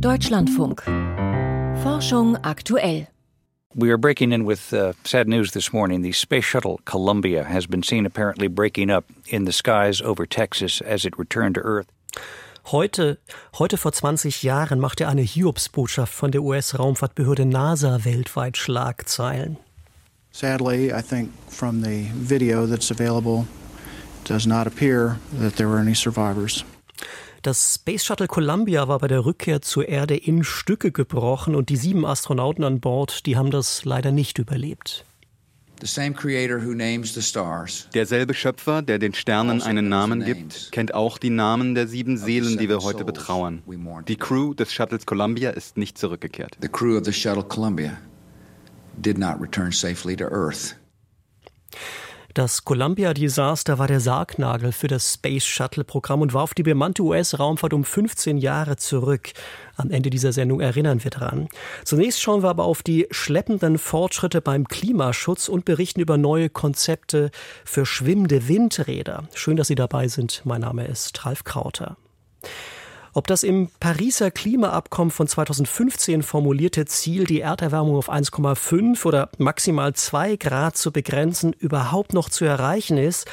Deutschlandfunk. Forschung aktuell. We are breaking in with uh, sad news this morning. The space shuttle Columbia has been seen apparently breaking up in the skies over Texas as it returned to Earth. Heute, heute vor 20 Jahren machte eine Hiobsbotschaft von der US-Raumfahrtbehörde NASA weltweit Schlagzeilen. Sadly, I think from the video that's available, it does not appear that there were any survivors. Das Space Shuttle Columbia war bei der Rückkehr zur Erde in Stücke gebrochen und die sieben Astronauten an Bord, die haben das leider nicht überlebt. Derselbe Schöpfer, der den Sternen also einen Namen gibt, kennt auch die Namen der sieben Seelen, die wir heute betrauern. Die Crew des Shuttles Columbia ist nicht zurückgekehrt. The crew of the shuttle Columbia did not return safely to Earth. Das Columbia-Desaster war der Sargnagel für das Space Shuttle-Programm und warf die bemannte US-Raumfahrt um 15 Jahre zurück. Am Ende dieser Sendung erinnern wir daran. Zunächst schauen wir aber auf die schleppenden Fortschritte beim Klimaschutz und berichten über neue Konzepte für schwimmende Windräder. Schön, dass Sie dabei sind. Mein Name ist Ralf Krauter. Ob das im Pariser Klimaabkommen von 2015 formulierte Ziel, die Erderwärmung auf 1,5 oder maximal 2 Grad zu begrenzen, überhaupt noch zu erreichen ist,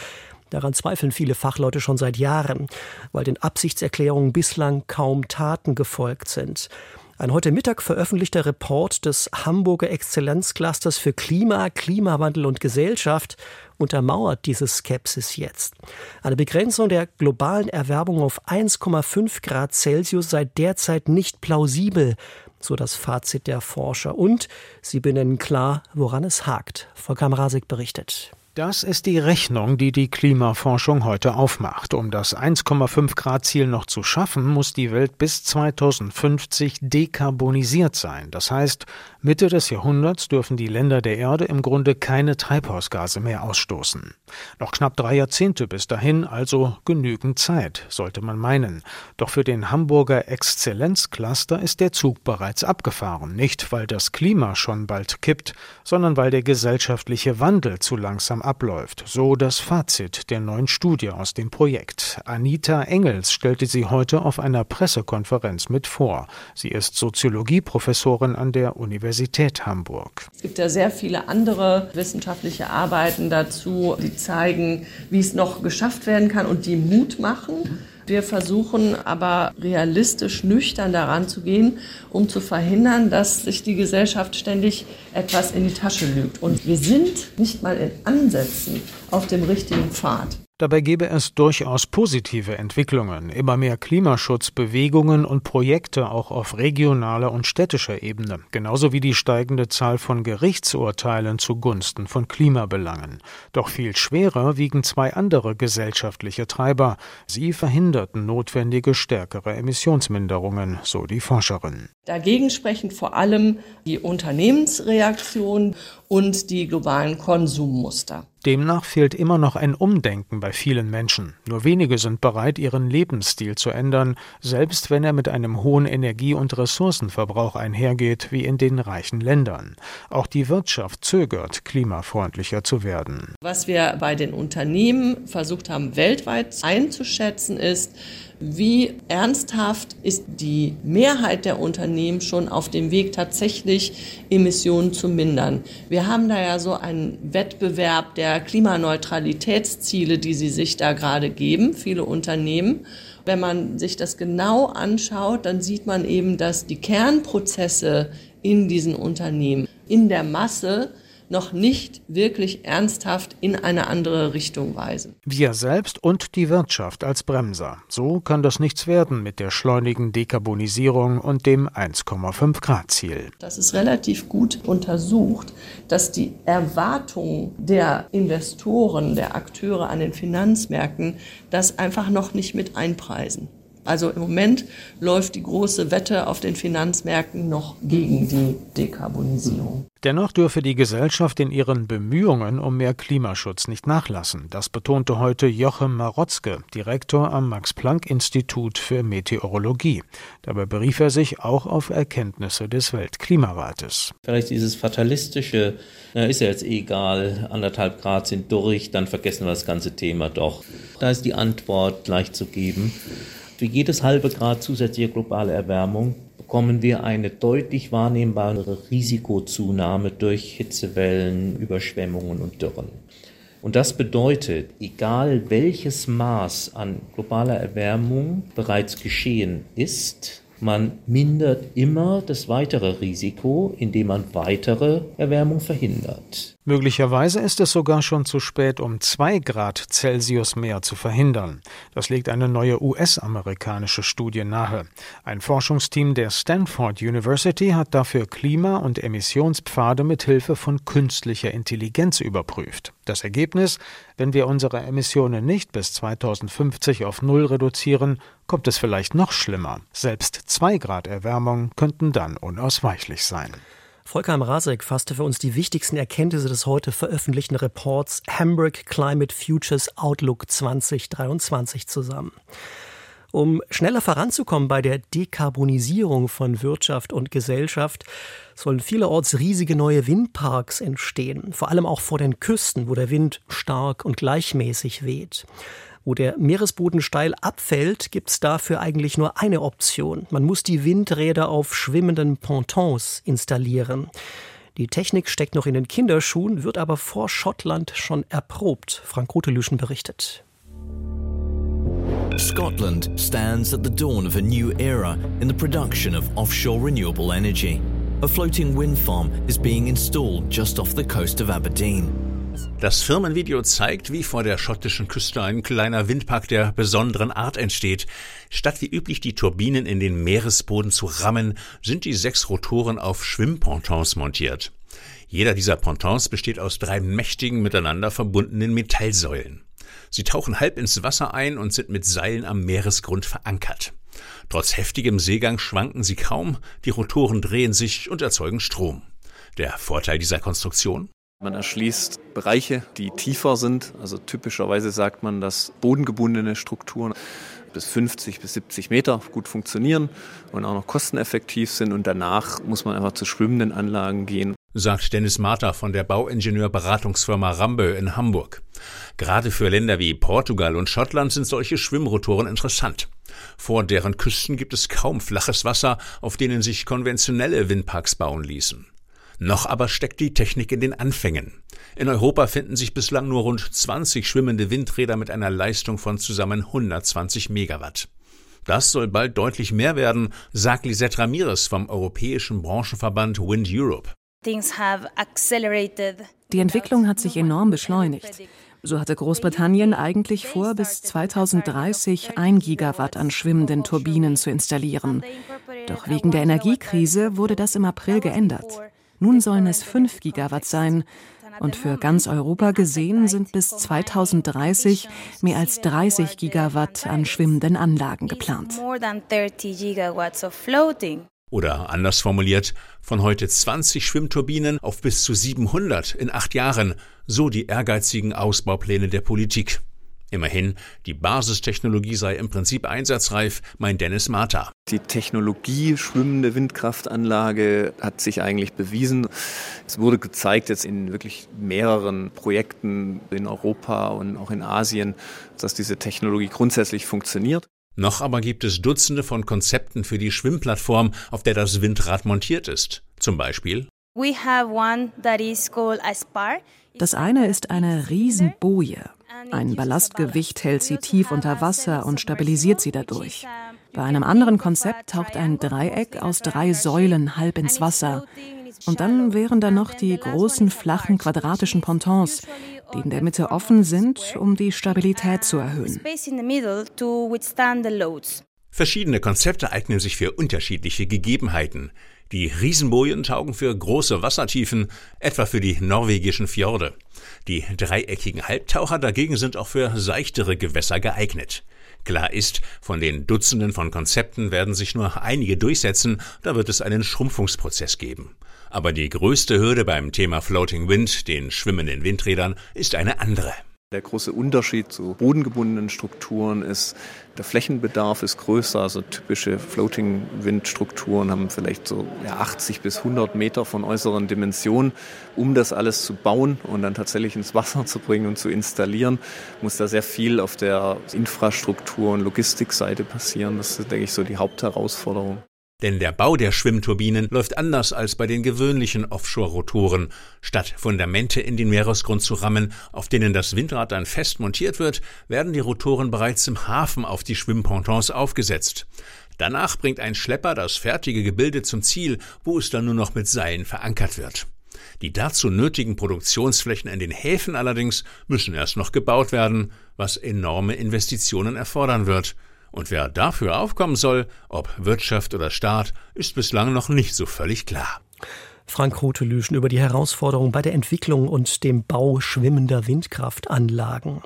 Daran zweifeln viele Fachleute schon seit Jahren, weil den Absichtserklärungen bislang kaum Taten gefolgt sind. Ein heute Mittag veröffentlichter Report des Hamburger Exzellenzclusters für Klima, Klimawandel und Gesellschaft untermauert diese Skepsis jetzt. Eine Begrenzung der globalen Erwärmung auf 1,5 Grad Celsius sei derzeit nicht plausibel, so das Fazit der Forscher. Und sie benennen klar, woran es hakt. Volker Mrazek berichtet. Das ist die Rechnung, die die Klimaforschung heute aufmacht. Um das 1,5 Grad Ziel noch zu schaffen, muss die Welt bis 2050 dekarbonisiert sein. Das heißt, Mitte des Jahrhunderts dürfen die Länder der Erde im Grunde keine Treibhausgase mehr ausstoßen. Noch knapp drei Jahrzehnte bis dahin, also genügend Zeit, sollte man meinen. Doch für den Hamburger Exzellenzcluster ist der Zug bereits abgefahren. Nicht, weil das Klima schon bald kippt, sondern weil der gesellschaftliche Wandel zu langsam abläuft. So das Fazit der neuen Studie aus dem Projekt. Anita Engels stellte sie heute auf einer Pressekonferenz mit vor. Sie ist Soziologieprofessorin an der Universität Hamburg. Es gibt ja sehr viele andere wissenschaftliche Arbeiten dazu, die zeigen, wie es noch geschafft werden kann und die Mut machen. Wir versuchen aber realistisch nüchtern daran zu gehen, um zu verhindern, dass sich die Gesellschaft ständig etwas in die Tasche lügt. Und wir sind nicht mal in Ansätzen auf dem richtigen Pfad. Dabei gebe es durchaus positive Entwicklungen, immer mehr Klimaschutzbewegungen und Projekte auch auf regionaler und städtischer Ebene, genauso wie die steigende Zahl von Gerichtsurteilen zugunsten von Klimabelangen. Doch viel schwerer wiegen zwei andere gesellschaftliche Treiber. Sie verhinderten notwendige stärkere Emissionsminderungen, so die Forscherin. Dagegen sprechen vor allem die Unternehmensreaktion und die globalen Konsummuster. Demnach fehlt immer noch ein Umdenken bei vielen Menschen. Nur wenige sind bereit, ihren Lebensstil zu ändern, selbst wenn er mit einem hohen Energie- und Ressourcenverbrauch einhergeht, wie in den reichen Ländern. Auch die Wirtschaft zögert, klimafreundlicher zu werden. Was wir bei den Unternehmen versucht haben, weltweit einzuschätzen, ist, wie ernsthaft ist die Mehrheit der Unternehmen schon auf dem Weg, tatsächlich Emissionen zu mindern. Wir haben da ja so einen Wettbewerb der Klimaneutralitätsziele, die sie sich da gerade geben, viele Unternehmen. Wenn man sich das genau anschaut, dann sieht man eben, dass die Kernprozesse in diesen Unternehmen in der Masse noch nicht wirklich ernsthaft in eine andere Richtung weisen. Wir selbst und die Wirtschaft als Bremser. So kann das nichts werden mit der schleunigen Dekarbonisierung und dem 1,5 Grad Ziel. Das ist relativ gut untersucht, dass die Erwartungen der Investoren, der Akteure an den Finanzmärkten das einfach noch nicht mit einpreisen. Also im Moment läuft die große Wette auf den Finanzmärkten noch gegen die Dekarbonisierung. Dennoch dürfe die Gesellschaft in ihren Bemühungen um mehr Klimaschutz nicht nachlassen. Das betonte heute Jochem Marotzke, Direktor am Max-Planck-Institut für Meteorologie. Dabei berief er sich auch auf Erkenntnisse des Weltklimarates. Vielleicht dieses fatalistische, na, ist ja jetzt egal, anderthalb Grad sind durch, dann vergessen wir das ganze Thema doch. Da ist die Antwort gleich zu geben. Für jedes halbe Grad zusätzliche globale Erwärmung bekommen wir eine deutlich wahrnehmbare Risikozunahme durch Hitzewellen, Überschwemmungen und Dürren. Und das bedeutet, egal welches Maß an globaler Erwärmung bereits geschehen ist, man mindert immer das weitere Risiko, indem man weitere Erwärmung verhindert. Möglicherweise ist es sogar schon zu spät, um zwei Grad Celsius mehr zu verhindern. Das legt eine neue US-amerikanische Studie nahe. Ein Forschungsteam der Stanford University hat dafür Klima- und Emissionspfade mit Hilfe von künstlicher Intelligenz überprüft. Das Ergebnis, wenn wir unsere Emissionen nicht bis 2050 auf Null reduzieren, kommt es vielleicht noch schlimmer. Selbst zwei Grad Erwärmung könnten dann unausweichlich sein. Volker Mrazek fasste für uns die wichtigsten Erkenntnisse des heute veröffentlichten Reports Hamburg Climate Futures Outlook 2023 zusammen. Um schneller voranzukommen bei der Dekarbonisierung von Wirtschaft und Gesellschaft, sollen vielerorts riesige neue Windparks entstehen, vor allem auch vor den Küsten, wo der Wind stark und gleichmäßig weht. Wo der Meeresboden steil abfällt, gibt es dafür eigentlich nur eine Option. Man muss die Windräder auf schwimmenden Pontons installieren. Die Technik steckt noch in den Kinderschuhen, wird aber vor Schottland schon erprobt. Frank Rotelüschen berichtet. Scotland stands at the dawn of a new era in the production of offshore renewable energy. A floating wind farm is being installed just off the coast of Aberdeen. Das Firmenvideo zeigt, wie vor der schottischen Küste ein kleiner Windpark der besonderen Art entsteht. Statt wie üblich die Turbinen in den Meeresboden zu rammen, sind die sechs Rotoren auf Schwimmpontons montiert. Jeder dieser Pontons besteht aus drei mächtigen miteinander verbundenen Metallsäulen. Sie tauchen halb ins Wasser ein und sind mit Seilen am Meeresgrund verankert. Trotz heftigem Seegang schwanken sie kaum, die Rotoren drehen sich und erzeugen Strom. Der Vorteil dieser Konstruktion? Man erschließt Bereiche, die tiefer sind. Also typischerweise sagt man, dass bodengebundene Strukturen bis 50 bis 70 Meter gut funktionieren und auch noch kosteneffektiv sind. Und danach muss man einfach zu schwimmenden Anlagen gehen. Sagt Dennis Marter von der Bauingenieurberatungsfirma Rambö in Hamburg. Gerade für Länder wie Portugal und Schottland sind solche Schwimmrotoren interessant. Vor deren Küsten gibt es kaum flaches Wasser, auf denen sich konventionelle Windparks bauen ließen. Noch aber steckt die Technik in den Anfängen. In Europa finden sich bislang nur rund 20 schwimmende Windräder mit einer Leistung von zusammen 120 Megawatt. Das soll bald deutlich mehr werden, sagt Lisette Ramirez vom europäischen Branchenverband Wind Europe. Die Entwicklung hat sich enorm beschleunigt. So hatte Großbritannien eigentlich vor, bis 2030 ein Gigawatt an schwimmenden Turbinen zu installieren. Doch wegen der Energiekrise wurde das im April geändert. Nun sollen es 5 Gigawatt sein. Und für ganz Europa gesehen sind bis 2030 mehr als 30 Gigawatt an schwimmenden Anlagen geplant. Oder anders formuliert, von heute 20 Schwimmturbinen auf bis zu 700 in acht Jahren, so die ehrgeizigen Ausbaupläne der Politik. Immerhin, die Basistechnologie sei im Prinzip einsatzreif, meint Dennis Marta. Die Technologie schwimmende Windkraftanlage hat sich eigentlich bewiesen. Es wurde gezeigt jetzt in wirklich mehreren Projekten in Europa und auch in Asien, dass diese Technologie grundsätzlich funktioniert. Noch aber gibt es Dutzende von Konzepten für die Schwimmplattform, auf der das Windrad montiert ist. Zum Beispiel das eine ist eine Riesenboje. Ein Ballastgewicht hält sie tief unter Wasser und stabilisiert sie dadurch. Bei einem anderen Konzept taucht ein Dreieck aus drei Säulen halb ins Wasser. Und dann wären da noch die großen, flachen, quadratischen Pontons, die in der Mitte offen sind, um die Stabilität zu erhöhen. Verschiedene Konzepte eignen sich für unterschiedliche Gegebenheiten. Die Riesenbojen taugen für große Wassertiefen, etwa für die norwegischen Fjorde. Die dreieckigen Halbtaucher dagegen sind auch für seichtere Gewässer geeignet. Klar ist, von den Dutzenden von Konzepten werden sich nur einige durchsetzen, da wird es einen Schrumpfungsprozess geben. Aber die größte Hürde beim Thema Floating Wind, den schwimmenden Windrädern, ist eine andere. Der große Unterschied zu bodengebundenen Strukturen ist, der Flächenbedarf ist größer. Also typische Floating-Windstrukturen haben vielleicht so 80 bis 100 Meter von äußeren Dimensionen. Um das alles zu bauen und dann tatsächlich ins Wasser zu bringen und zu installieren, muss da sehr viel auf der Infrastruktur- und Logistikseite passieren. Das ist, denke ich, so die Hauptherausforderung. Denn der Bau der Schwimmturbinen läuft anders als bei den gewöhnlichen Offshore-Rotoren. Statt Fundamente in den Meeresgrund zu rammen, auf denen das Windrad dann fest montiert wird, werden die Rotoren bereits im Hafen auf die Schwimmpontons aufgesetzt. Danach bringt ein Schlepper das fertige Gebilde zum Ziel, wo es dann nur noch mit Seilen verankert wird. Die dazu nötigen Produktionsflächen in den Häfen allerdings müssen erst noch gebaut werden, was enorme Investitionen erfordern wird. Und wer dafür aufkommen soll, ob Wirtschaft oder Staat, ist bislang noch nicht so völlig klar. Frank Rotelüschen über die Herausforderungen bei der Entwicklung und dem Bau schwimmender Windkraftanlagen.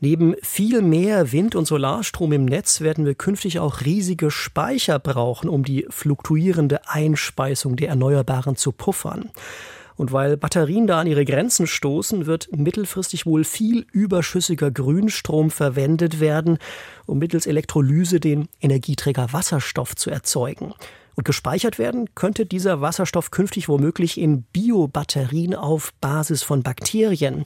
Neben viel mehr Wind- und Solarstrom im Netz werden wir künftig auch riesige Speicher brauchen, um die fluktuierende Einspeisung der Erneuerbaren zu puffern. Und weil Batterien da an ihre Grenzen stoßen, wird mittelfristig wohl viel überschüssiger Grünstrom verwendet werden, um mittels Elektrolyse den Energieträger Wasserstoff zu erzeugen. Und gespeichert werden könnte dieser Wasserstoff künftig womöglich in Biobatterien auf Basis von Bakterien,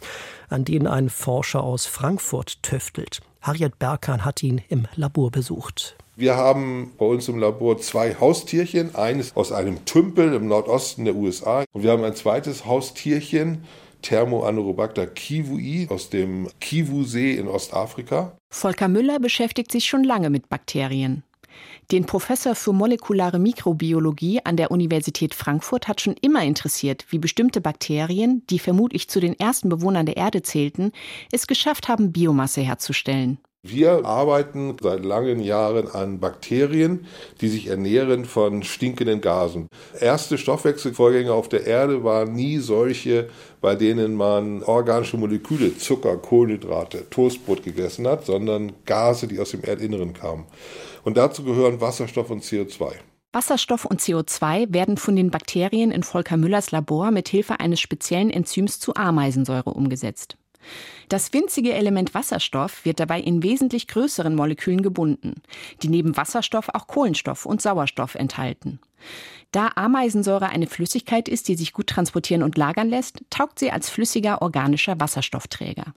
an denen ein Forscher aus Frankfurt tüftelt. Harriet Berkan hat ihn im Labor besucht. Wir haben bei uns im Labor zwei Haustierchen, eines aus einem Tümpel im Nordosten der USA und wir haben ein zweites Haustierchen, Thermoanorobacter kiwui aus dem Kiwu-See in Ostafrika. Volker Müller beschäftigt sich schon lange mit Bakterien. Den Professor für molekulare Mikrobiologie an der Universität Frankfurt hat schon immer interessiert, wie bestimmte Bakterien, die vermutlich zu den ersten Bewohnern der Erde zählten, es geschafft haben, Biomasse herzustellen. Wir arbeiten seit langen Jahren an Bakterien, die sich ernähren von stinkenden Gasen. Erste Stoffwechselvorgänge auf der Erde waren nie solche, bei denen man organische Moleküle, Zucker, Kohlenhydrate, Toastbrot gegessen hat, sondern Gase, die aus dem Erdinneren kamen. Und dazu gehören Wasserstoff und CO2. Wasserstoff und CO2 werden von den Bakterien in Volker Müllers Labor mit Hilfe eines speziellen Enzyms zu Ameisensäure umgesetzt. Das winzige Element Wasserstoff wird dabei in wesentlich größeren Molekülen gebunden, die neben Wasserstoff auch Kohlenstoff und Sauerstoff enthalten. Da Ameisensäure eine Flüssigkeit ist, die sich gut transportieren und lagern lässt, taugt sie als flüssiger organischer Wasserstoffträger.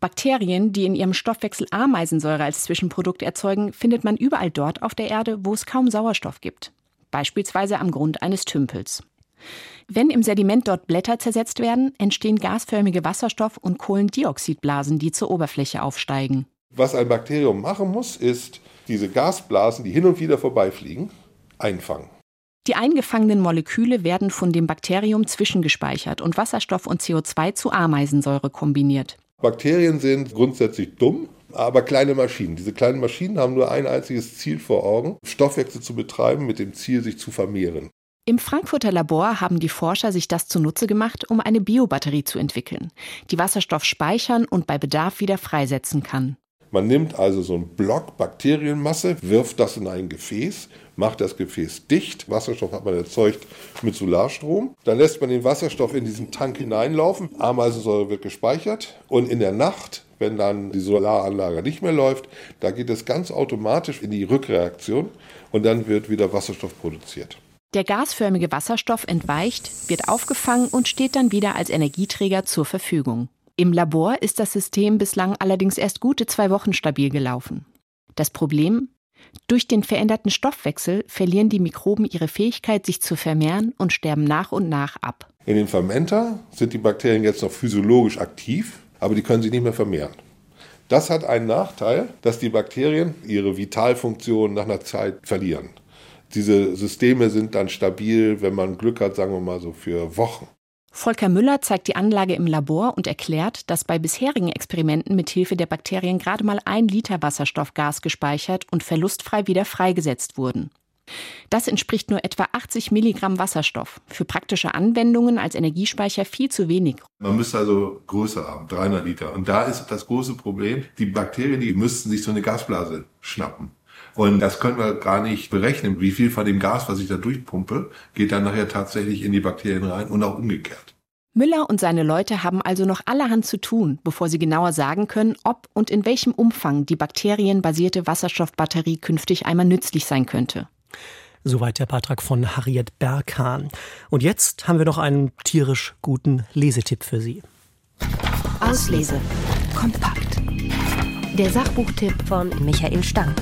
Bakterien, die in ihrem Stoffwechsel Ameisensäure als Zwischenprodukt erzeugen, findet man überall dort auf der Erde, wo es kaum Sauerstoff gibt, beispielsweise am Grund eines Tümpels. Wenn im Sediment dort Blätter zersetzt werden, entstehen gasförmige Wasserstoff- und Kohlendioxidblasen, die zur Oberfläche aufsteigen. Was ein Bakterium machen muss, ist diese Gasblasen, die hin und wieder vorbeifliegen, einfangen. Die eingefangenen Moleküle werden von dem Bakterium zwischengespeichert und Wasserstoff und CO2 zu Ameisensäure kombiniert. Bakterien sind grundsätzlich dumm, aber kleine Maschinen. Diese kleinen Maschinen haben nur ein einziges Ziel vor Augen, Stoffwechsel zu betreiben mit dem Ziel, sich zu vermehren. Im Frankfurter Labor haben die Forscher sich das zunutze gemacht, um eine Biobatterie zu entwickeln, die Wasserstoff speichern und bei Bedarf wieder freisetzen kann. Man nimmt also so einen Block Bakterienmasse, wirft das in ein Gefäß, macht das Gefäß dicht. Wasserstoff hat man erzeugt mit Solarstrom. Dann lässt man den Wasserstoff in diesen Tank hineinlaufen. Ameisensäure wird gespeichert. Und in der Nacht, wenn dann die Solaranlage nicht mehr läuft, da geht es ganz automatisch in die Rückreaktion und dann wird wieder Wasserstoff produziert. Der gasförmige Wasserstoff entweicht, wird aufgefangen und steht dann wieder als Energieträger zur Verfügung. Im Labor ist das System bislang allerdings erst gute zwei Wochen stabil gelaufen. Das Problem? Durch den veränderten Stoffwechsel verlieren die Mikroben ihre Fähigkeit, sich zu vermehren und sterben nach und nach ab. In den Fermenter sind die Bakterien jetzt noch physiologisch aktiv, aber die können sich nicht mehr vermehren. Das hat einen Nachteil, dass die Bakterien ihre Vitalfunktion nach einer Zeit verlieren. Diese Systeme sind dann stabil, wenn man Glück hat, sagen wir mal so für Wochen. Volker Müller zeigt die Anlage im Labor und erklärt, dass bei bisherigen Experimenten mit Hilfe der Bakterien gerade mal ein Liter Wasserstoffgas gespeichert und verlustfrei wieder freigesetzt wurden. Das entspricht nur etwa 80 Milligramm Wasserstoff. Für praktische Anwendungen als Energiespeicher viel zu wenig. Man müsste also größer haben, 300 Liter. Und da ist das große Problem, die Bakterien, die müssten sich so eine Gasblase schnappen. Und das können wir gar nicht berechnen. Wie viel von dem Gas, was ich da durchpumpe, geht dann nachher tatsächlich in die Bakterien rein und auch umgekehrt. Müller und seine Leute haben also noch allerhand zu tun, bevor sie genauer sagen können, ob und in welchem Umfang die bakterienbasierte Wasserstoffbatterie künftig einmal nützlich sein könnte. Soweit der Beitrag von Harriet Berghahn. Und jetzt haben wir noch einen tierisch guten Lesetipp für Sie. Auslese. Kompakt. Der Sachbuchtipp von Michael Stang.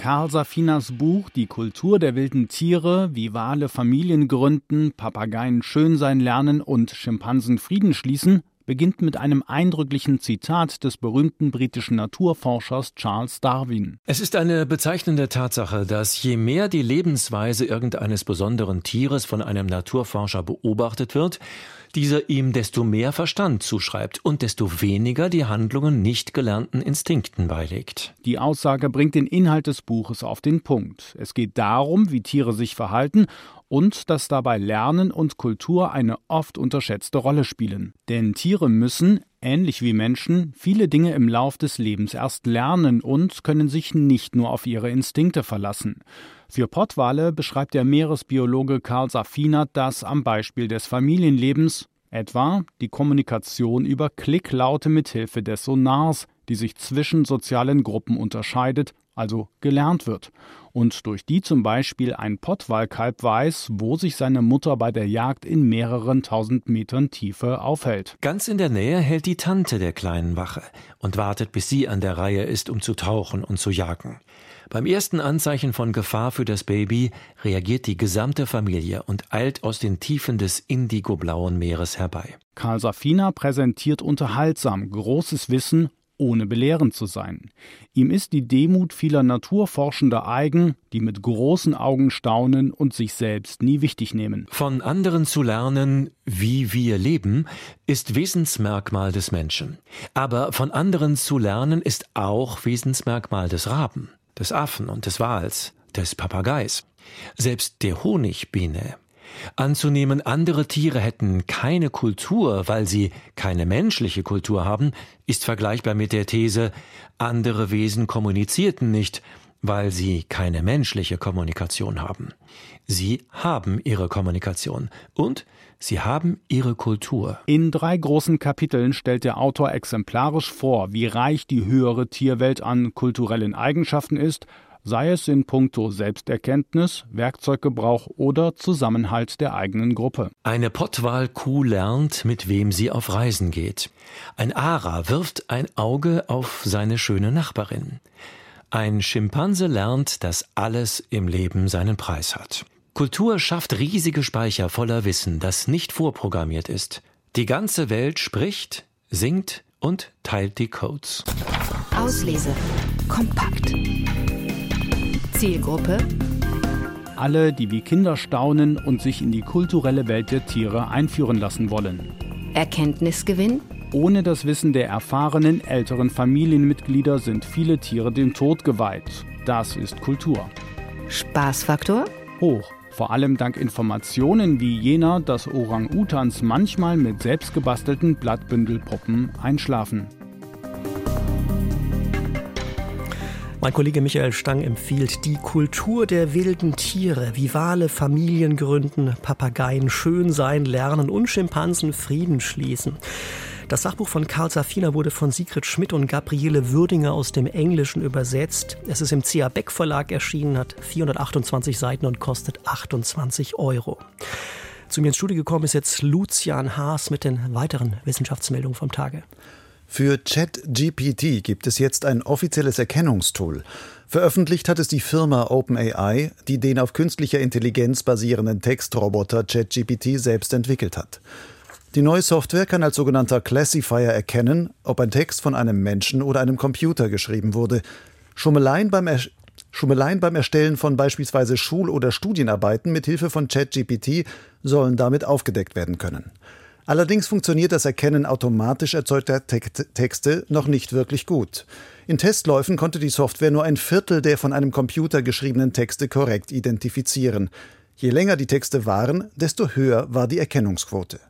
Karl Safinas Buch Die Kultur der wilden Tiere, wie Wale Familien gründen, Papageien schön sein lernen und Schimpansen Frieden schließen, beginnt mit einem eindrücklichen Zitat des berühmten britischen Naturforschers Charles Darwin. Es ist eine bezeichnende Tatsache, dass je mehr die Lebensweise irgendeines besonderen Tieres von einem Naturforscher beobachtet wird, dieser ihm desto mehr Verstand zuschreibt und desto weniger die Handlungen nicht gelernten Instinkten beilegt. Die Aussage bringt den Inhalt des Buches auf den Punkt. Es geht darum, wie Tiere sich verhalten und dass dabei Lernen und Kultur eine oft unterschätzte Rolle spielen. Denn Tiere müssen, ähnlich wie Menschen, viele Dinge im Lauf des Lebens erst lernen und können sich nicht nur auf ihre Instinkte verlassen. Für Pottwale beschreibt der Meeresbiologe Karl Safina das am Beispiel des Familienlebens, etwa die Kommunikation über Klicklaute mithilfe des Sonars, die sich zwischen sozialen Gruppen unterscheidet, also gelernt wird, und durch die zum Beispiel ein Pottwalkalb weiß, wo sich seine Mutter bei der Jagd in mehreren tausend Metern Tiefe aufhält. Ganz in der Nähe hält die Tante der kleinen Wache und wartet, bis sie an der Reihe ist, um zu tauchen und zu jagen. Beim ersten Anzeichen von Gefahr für das Baby reagiert die gesamte Familie und eilt aus den Tiefen des indigoblauen Meeres herbei. Karl Safina präsentiert unterhaltsam großes Wissen ohne belehrend zu sein. Ihm ist die Demut vieler Naturforschender eigen, die mit großen Augen staunen und sich selbst nie wichtig nehmen. Von anderen zu lernen, wie wir leben, ist Wesensmerkmal des Menschen. Aber von anderen zu lernen ist auch Wesensmerkmal des Raben des Affen und des Wals, des Papageis, selbst der Honigbiene. Anzunehmen, andere Tiere hätten keine Kultur, weil sie keine menschliche Kultur haben, ist vergleichbar mit der These, andere Wesen kommunizierten nicht, weil sie keine menschliche Kommunikation haben. Sie haben ihre Kommunikation und Sie haben ihre Kultur. In drei großen Kapiteln stellt der Autor exemplarisch vor, wie reich die höhere Tierwelt an kulturellen Eigenschaften ist, sei es in puncto Selbsterkenntnis, Werkzeuggebrauch oder Zusammenhalt der eigenen Gruppe. Eine Pottwal-Kuh lernt, mit wem sie auf Reisen geht. Ein Ara wirft ein Auge auf seine schöne Nachbarin. Ein Schimpanse lernt, dass alles im Leben seinen Preis hat. Kultur schafft riesige Speicher voller Wissen, das nicht vorprogrammiert ist. Die ganze Welt spricht, singt und teilt die Codes. Auslese. Kompakt. Zielgruppe. Alle, die wie Kinder staunen und sich in die kulturelle Welt der Tiere einführen lassen wollen. Erkenntnisgewinn. Ohne das Wissen der erfahrenen älteren Familienmitglieder sind viele Tiere dem Tod geweiht. Das ist Kultur. Spaßfaktor? Hoch vor allem dank Informationen wie jener, dass Orang-Utans manchmal mit selbstgebastelten Blattbündelpuppen einschlafen. Mein Kollege Michael Stang empfiehlt die Kultur der wilden Tiere, wie Wale Familien gründen, Papageien schön sein lernen und Schimpansen Frieden schließen. Das Sachbuch von Karl Safina wurde von Sigrid Schmidt und Gabriele Würdinger aus dem Englischen übersetzt. Es ist im C.A. Beck Verlag erschienen, hat 428 Seiten und kostet 28 Euro. Zu mir ins Studio gekommen ist jetzt Lucian Haas mit den weiteren Wissenschaftsmeldungen vom Tage. Für ChatGPT gibt es jetzt ein offizielles Erkennungstool. Veröffentlicht hat es die Firma OpenAI, die den auf künstlicher Intelligenz basierenden Textroboter ChatGPT selbst entwickelt hat. Die neue Software kann als sogenannter Classifier erkennen, ob ein Text von einem Menschen oder einem Computer geschrieben wurde. Schummeleien beim, er Schummeleien beim Erstellen von beispielsweise Schul- oder Studienarbeiten mit Hilfe von ChatGPT sollen damit aufgedeckt werden können. Allerdings funktioniert das Erkennen automatisch erzeugter Texte noch nicht wirklich gut. In Testläufen konnte die Software nur ein Viertel der von einem Computer geschriebenen Texte korrekt identifizieren. Je länger die Texte waren, desto höher war die Erkennungsquote.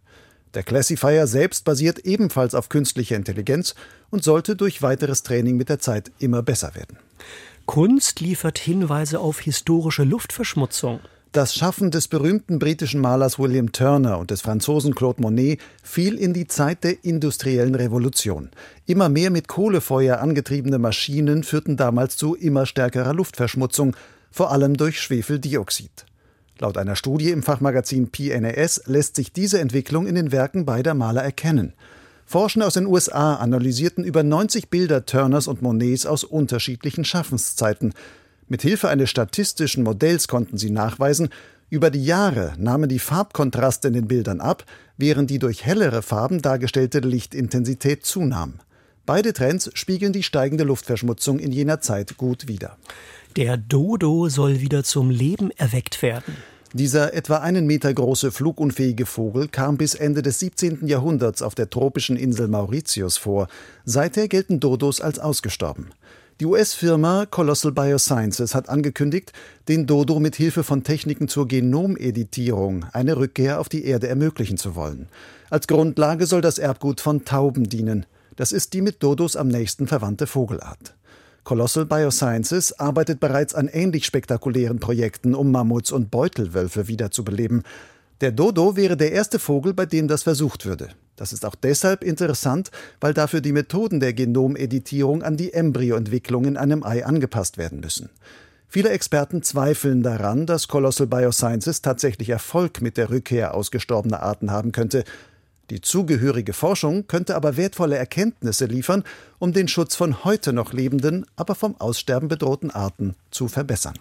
Der Classifier selbst basiert ebenfalls auf künstlicher Intelligenz und sollte durch weiteres Training mit der Zeit immer besser werden. Kunst liefert Hinweise auf historische Luftverschmutzung. Das Schaffen des berühmten britischen Malers William Turner und des Franzosen Claude Monet fiel in die Zeit der industriellen Revolution. Immer mehr mit Kohlefeuer angetriebene Maschinen führten damals zu immer stärkerer Luftverschmutzung, vor allem durch Schwefeldioxid. Laut einer Studie im Fachmagazin PNAS lässt sich diese Entwicklung in den Werken beider Maler erkennen. Forschende aus den USA analysierten über 90 Bilder Turners und Monets aus unterschiedlichen Schaffenszeiten. Mit Hilfe eines statistischen Modells konnten sie nachweisen, über die Jahre nahmen die Farbkontraste in den Bildern ab, während die durch hellere Farben dargestellte Lichtintensität zunahm. Beide Trends spiegeln die steigende Luftverschmutzung in jener Zeit gut wider. Der Dodo soll wieder zum Leben erweckt werden. Dieser etwa einen Meter große flugunfähige Vogel kam bis Ende des 17. Jahrhunderts auf der tropischen Insel Mauritius vor. Seither gelten Dodos als ausgestorben. Die US-Firma Colossal Biosciences hat angekündigt, den Dodo mit Hilfe von Techniken zur Genomeditierung eine Rückkehr auf die Erde ermöglichen zu wollen. Als Grundlage soll das Erbgut von Tauben dienen. Das ist die mit Dodos am nächsten verwandte Vogelart. Colossal Biosciences arbeitet bereits an ähnlich spektakulären Projekten, um Mammuts und Beutelwölfe wiederzubeleben. Der Dodo wäre der erste Vogel, bei dem das versucht würde. Das ist auch deshalb interessant, weil dafür die Methoden der Genomeditierung an die Embryoentwicklung in einem Ei angepasst werden müssen. Viele Experten zweifeln daran, dass Colossal Biosciences tatsächlich Erfolg mit der Rückkehr ausgestorbener Arten haben könnte. Die zugehörige Forschung könnte aber wertvolle Erkenntnisse liefern, um den Schutz von heute noch lebenden, aber vom Aussterben bedrohten Arten zu verbessern.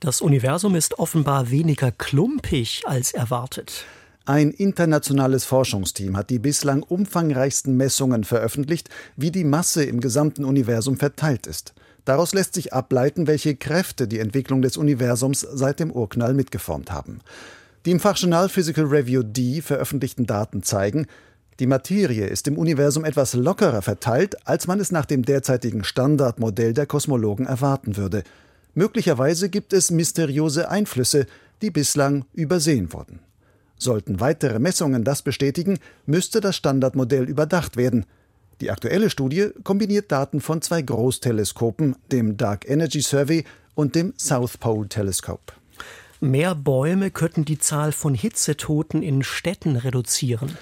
Das Universum ist offenbar weniger klumpig als erwartet. Ein internationales Forschungsteam hat die bislang umfangreichsten Messungen veröffentlicht, wie die Masse im gesamten Universum verteilt ist. Daraus lässt sich ableiten, welche Kräfte die Entwicklung des Universums seit dem Urknall mitgeformt haben. Die im Fachjournal Physical Review D veröffentlichten Daten zeigen, die Materie ist im Universum etwas lockerer verteilt, als man es nach dem derzeitigen Standardmodell der Kosmologen erwarten würde. Möglicherweise gibt es mysteriöse Einflüsse, die bislang übersehen wurden. Sollten weitere Messungen das bestätigen, müsste das Standardmodell überdacht werden. Die aktuelle Studie kombiniert Daten von zwei Großteleskopen, dem Dark Energy Survey und dem South Pole Telescope. Mehr Bäume könnten die Zahl von Hitzetoten in Städten reduzieren.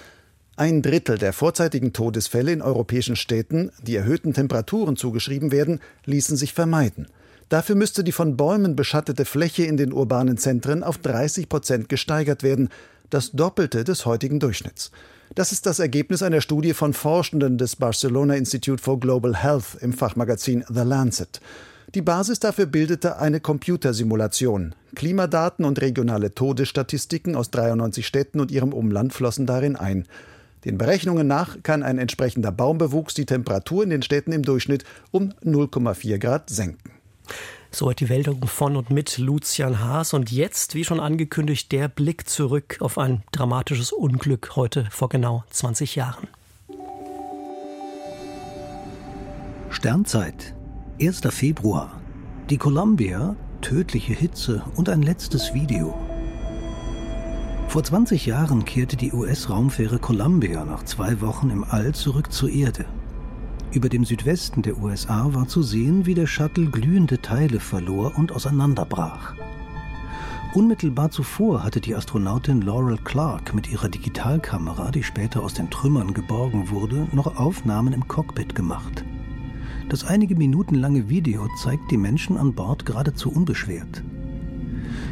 Ein Drittel der vorzeitigen Todesfälle in europäischen Städten, die erhöhten Temperaturen zugeschrieben werden, ließen sich vermeiden. Dafür müsste die von Bäumen beschattete Fläche in den urbanen Zentren auf 30 Prozent gesteigert werden, das Doppelte des heutigen Durchschnitts. Das ist das Ergebnis einer Studie von Forschenden des Barcelona Institute for Global Health im Fachmagazin The Lancet. Die Basis dafür bildete eine Computersimulation. Klimadaten und regionale Todesstatistiken aus 93 Städten und ihrem Umland flossen darin ein. Den Berechnungen nach kann ein entsprechender Baumbewuchs die Temperatur in den Städten im Durchschnitt um 0,4 Grad senken. Soweit die Meldung von und mit Lucian Haas. Und jetzt, wie schon angekündigt, der Blick zurück auf ein dramatisches Unglück heute vor genau 20 Jahren. Sternzeit, 1. Februar. Die Columbia, tödliche Hitze und ein letztes Video. Vor 20 Jahren kehrte die US-Raumfähre Columbia nach zwei Wochen im All zurück zur Erde. Über dem Südwesten der USA war zu sehen, wie der Shuttle glühende Teile verlor und auseinanderbrach. Unmittelbar zuvor hatte die Astronautin Laurel Clark mit ihrer Digitalkamera, die später aus den Trümmern geborgen wurde, noch Aufnahmen im Cockpit gemacht. Das einige Minuten lange Video zeigt die Menschen an Bord geradezu unbeschwert.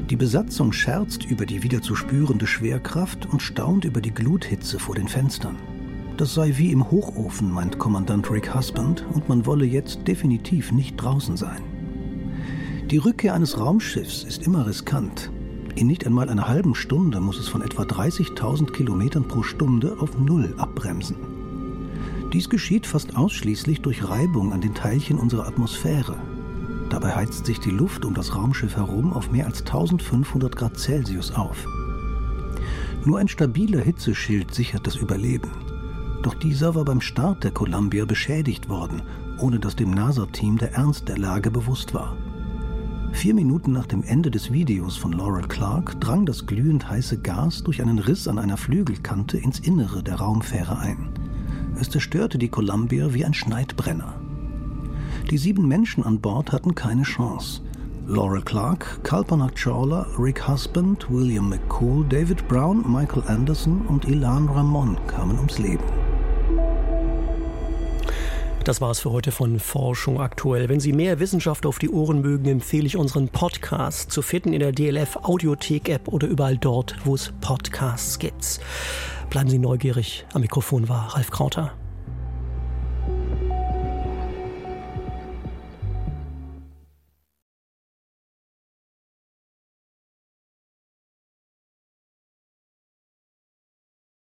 Die Besatzung scherzt über die wieder zu spürende Schwerkraft und staunt über die Gluthitze vor den Fenstern. Das sei wie im Hochofen, meint Kommandant Rick Husband, und man wolle jetzt definitiv nicht draußen sein. Die Rückkehr eines Raumschiffs ist immer riskant. In nicht einmal einer halben Stunde muss es von etwa 30.000 Kilometern pro Stunde auf Null abbremsen. Dies geschieht fast ausschließlich durch Reibung an den Teilchen unserer Atmosphäre. Dabei heizt sich die Luft um das Raumschiff herum auf mehr als 1500 Grad Celsius auf. Nur ein stabiler Hitzeschild sichert das Überleben. Doch dieser war beim Start der Columbia beschädigt worden, ohne dass dem NASA-Team der Ernst der Lage bewusst war. Vier Minuten nach dem Ende des Videos von Laurel Clark drang das glühend heiße Gas durch einen Riss an einer Flügelkante ins Innere der Raumfähre ein. Es zerstörte die Columbia wie ein Schneidbrenner. Die sieben Menschen an Bord hatten keine Chance. Laurel Clark, Kalpana Chawla, Rick Husband, William McCool, David Brown, Michael Anderson und Ilan Ramon kamen ums Leben. Das war es für heute von Forschung aktuell. Wenn Sie mehr Wissenschaft auf die Ohren mögen, empfehle ich unseren Podcast zu finden in der DLF Audiothek App oder überall dort, wo es Podcasts gibt. Bleiben Sie neugierig. Am Mikrofon war Ralf Krauter.